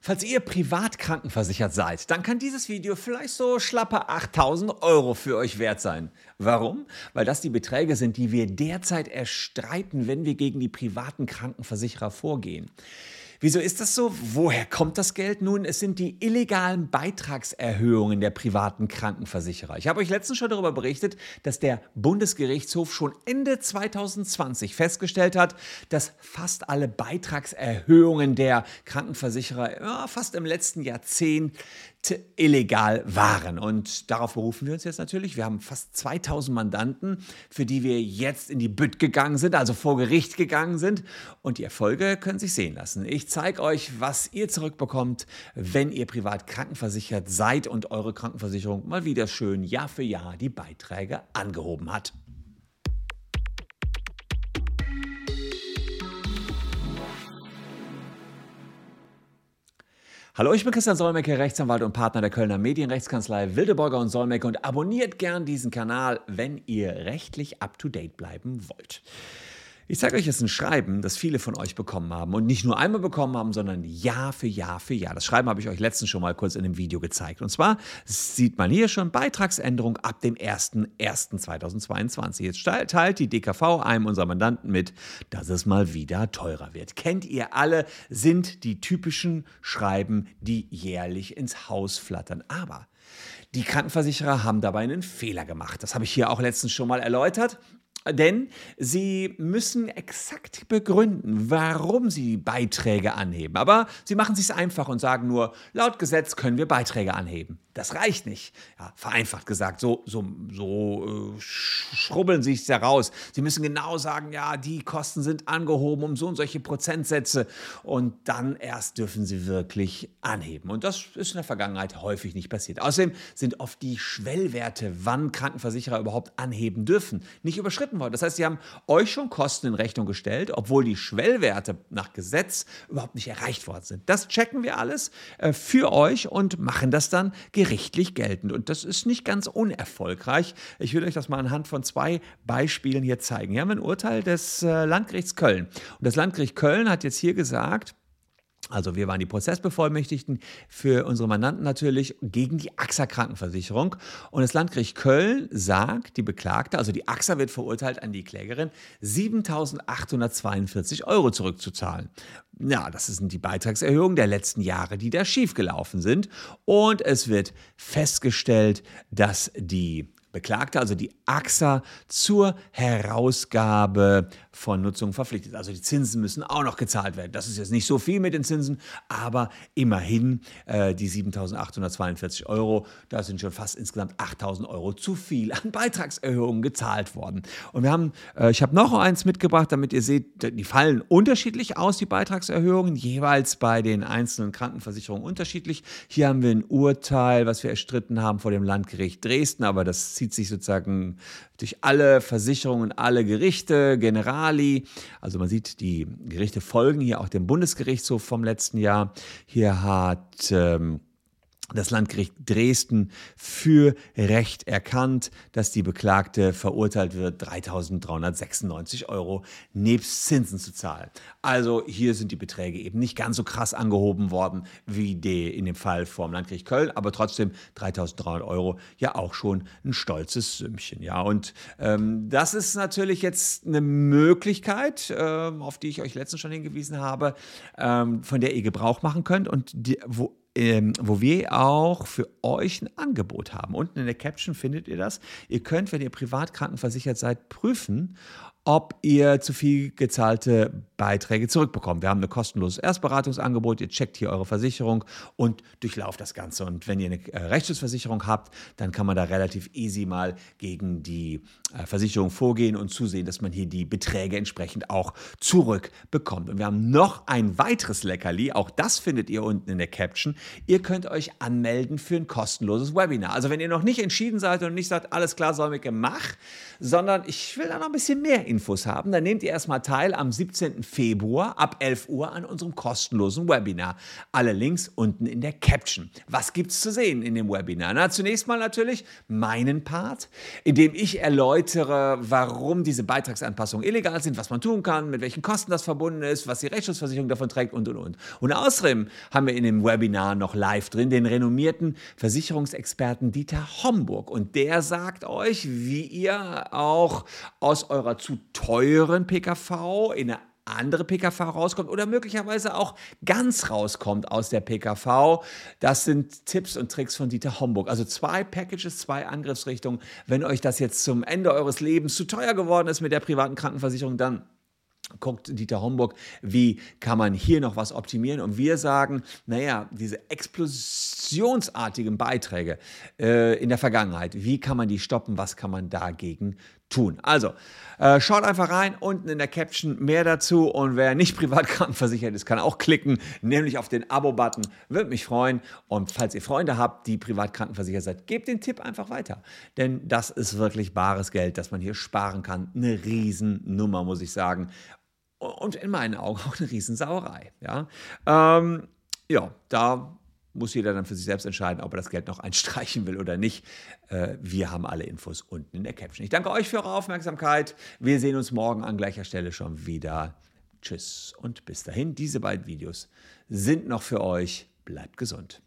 Falls ihr privat krankenversichert seid, dann kann dieses Video vielleicht so schlappe 8000 Euro für euch wert sein. Warum? Weil das die Beträge sind, die wir derzeit erstreiten, wenn wir gegen die privaten Krankenversicherer vorgehen. Wieso ist das so? Woher kommt das Geld? Nun, es sind die illegalen Beitragserhöhungen der privaten Krankenversicherer. Ich habe euch letztens schon darüber berichtet, dass der Bundesgerichtshof schon Ende 2020 festgestellt hat, dass fast alle Beitragserhöhungen der Krankenversicherer ja, fast im letzten Jahrzehnt illegal waren. Und darauf berufen wir uns jetzt natürlich. Wir haben fast 2000 Mandanten, für die wir jetzt in die Bütt gegangen sind, also vor Gericht gegangen sind. Und die Erfolge können sich sehen lassen. Ich zeige euch, was ihr zurückbekommt, wenn ihr privat krankenversichert seid und eure Krankenversicherung mal wieder schön Jahr für Jahr die Beiträge angehoben hat. Hallo, ich bin Christian Solmecke, Rechtsanwalt und Partner der Kölner Medienrechtskanzlei Wildeborger und Solmecke und abonniert gern diesen Kanal, wenn ihr rechtlich up-to-date bleiben wollt. Ich zeige euch jetzt ein Schreiben, das viele von euch bekommen haben und nicht nur einmal bekommen haben, sondern Jahr für Jahr für Jahr. Das Schreiben habe ich euch letztens schon mal kurz in dem Video gezeigt. Und zwar sieht man hier schon Beitragsänderung ab dem 01.01.2022. Jetzt teilt die DKV einem unserer Mandanten mit, dass es mal wieder teurer wird. Kennt ihr alle, sind die typischen Schreiben, die jährlich ins Haus flattern. Aber die Krankenversicherer haben dabei einen Fehler gemacht. Das habe ich hier auch letztens schon mal erläutert. Denn sie müssen exakt begründen, warum sie Beiträge anheben. Aber sie machen es sich einfach und sagen nur, laut Gesetz können wir Beiträge anheben. Das reicht nicht. Ja, vereinfacht gesagt, so, so, so äh, schrubbeln sie es heraus. Sie müssen genau sagen, ja, die Kosten sind angehoben um so und solche Prozentsätze und dann erst dürfen sie wirklich anheben. Und das ist in der Vergangenheit häufig nicht passiert. Außerdem sind oft die Schwellwerte, wann Krankenversicherer überhaupt anheben dürfen, nicht überschritten worden. Das heißt, sie haben euch schon Kosten in Rechnung gestellt, obwohl die Schwellwerte nach Gesetz überhaupt nicht erreicht worden sind. Das checken wir alles äh, für euch und machen das dann gerichtlich geltend. Und das ist nicht ganz unerfolgreich. Ich will euch das mal anhand von zwei Beispielen hier zeigen. Hier haben wir ein Urteil des äh, Landgerichts Köln. Und das Landgericht Köln hat jetzt hier gesagt, also wir waren die Prozessbevollmächtigten für unsere Mandanten natürlich gegen die AXA Krankenversicherung. Und das Landgericht Köln sagt, die Beklagte, also die AXA wird verurteilt an die Klägerin, 7.842 Euro zurückzuzahlen. Ja, das sind die Beitragserhöhungen der letzten Jahre, die da schiefgelaufen sind. Und es wird festgestellt, dass die Beklagte, also die AXA, zur Herausgabe von Nutzung verpflichtet. Also die Zinsen müssen auch noch gezahlt werden. Das ist jetzt nicht so viel mit den Zinsen, aber immerhin äh, die 7.842 Euro, da sind schon fast insgesamt 8.000 Euro zu viel an Beitragserhöhungen gezahlt worden. Und wir haben, äh, ich habe noch eins mitgebracht, damit ihr seht, die fallen unterschiedlich aus, die Beitragserhöhungen, jeweils bei den einzelnen Krankenversicherungen unterschiedlich. Hier haben wir ein Urteil, was wir erstritten haben vor dem Landgericht Dresden, aber das zieht sich sozusagen durch alle Versicherungen, alle Gerichte, Generali. Also man sieht, die Gerichte folgen hier auch dem Bundesgerichtshof vom letzten Jahr. Hier hat ähm, das Landgericht Dresden für Recht erkannt, dass die Beklagte verurteilt wird, 3.396 Euro nebst Zinsen zu zahlen. Also hier sind die Beträge eben nicht ganz so krass angehoben worden wie die in dem Fall vom Landgericht Köln, aber trotzdem 3.300 Euro ja auch schon ein stolzes Sümmchen. Ja, und ähm, das ist natürlich jetzt eine Möglichkeit, ähm, auf die ich euch letztens schon hingewiesen habe, ähm, von der ihr Gebrauch machen könnt und die, wo ähm, wo wir auch für euch ein Angebot haben. Unten in der Caption findet ihr das. Ihr könnt, wenn ihr privat krankenversichert seid, prüfen, ob ihr zu viel gezahlte Beiträge zurückbekommt. Wir haben ein kostenloses Erstberatungsangebot. Ihr checkt hier eure Versicherung und durchlauft das Ganze. Und wenn ihr eine äh, Rechtsschutzversicherung habt, dann kann man da relativ easy mal gegen die äh, Versicherung vorgehen und zusehen, dass man hier die Beträge entsprechend auch zurückbekommt. Und wir haben noch ein weiteres Leckerli. Auch das findet ihr unten in der Caption. Ihr könnt euch anmelden für ein kostenloses Webinar. Also wenn ihr noch nicht entschieden seid und nicht sagt, alles klar, Solmecke, mach, sondern ich will da noch ein bisschen mehr in Infos haben, dann nehmt ihr erstmal teil am 17. Februar ab 11 Uhr an unserem kostenlosen Webinar. Alle Links unten in der Caption. Was gibt es zu sehen in dem Webinar? Na, zunächst mal natürlich meinen Part, in dem ich erläutere, warum diese Beitragsanpassungen illegal sind, was man tun kann, mit welchen Kosten das verbunden ist, was die Rechtsschutzversicherung davon trägt und und und. Und außerdem haben wir in dem Webinar noch live drin den renommierten Versicherungsexperten Dieter Homburg. Und der sagt euch, wie ihr auch aus eurer zu teuren PKV in eine andere PKV rauskommt oder möglicherweise auch ganz rauskommt aus der PKV. Das sind Tipps und Tricks von Dieter Homburg. Also zwei Packages, zwei Angriffsrichtungen. Wenn euch das jetzt zum Ende eures Lebens zu teuer geworden ist mit der privaten Krankenversicherung, dann guckt Dieter Homburg, wie kann man hier noch was optimieren? Und wir sagen, naja, diese explosionsartigen Beiträge äh, in der Vergangenheit, wie kann man die stoppen? Was kann man dagegen tun? Also, äh, schaut einfach rein, unten in der Caption mehr dazu. Und wer nicht privat krankenversichert ist, kann auch klicken, nämlich auf den Abo-Button. Würde mich freuen. Und falls ihr Freunde habt, die privat krankenversichert seid, gebt den Tipp einfach weiter. Denn das ist wirklich bares Geld, das man hier sparen kann. Eine Riesennummer, muss ich sagen und in meinen Augen auch eine Riesensauerei. Ja, ähm, ja da muss jeder dann für sich selbst entscheiden, ob er das Geld noch einstreichen will oder nicht. Äh, wir haben alle Infos unten in der Caption. Ich danke euch für eure Aufmerksamkeit. Wir sehen uns morgen an gleicher Stelle schon wieder. Tschüss und bis dahin. Diese beiden Videos sind noch für euch. Bleibt gesund.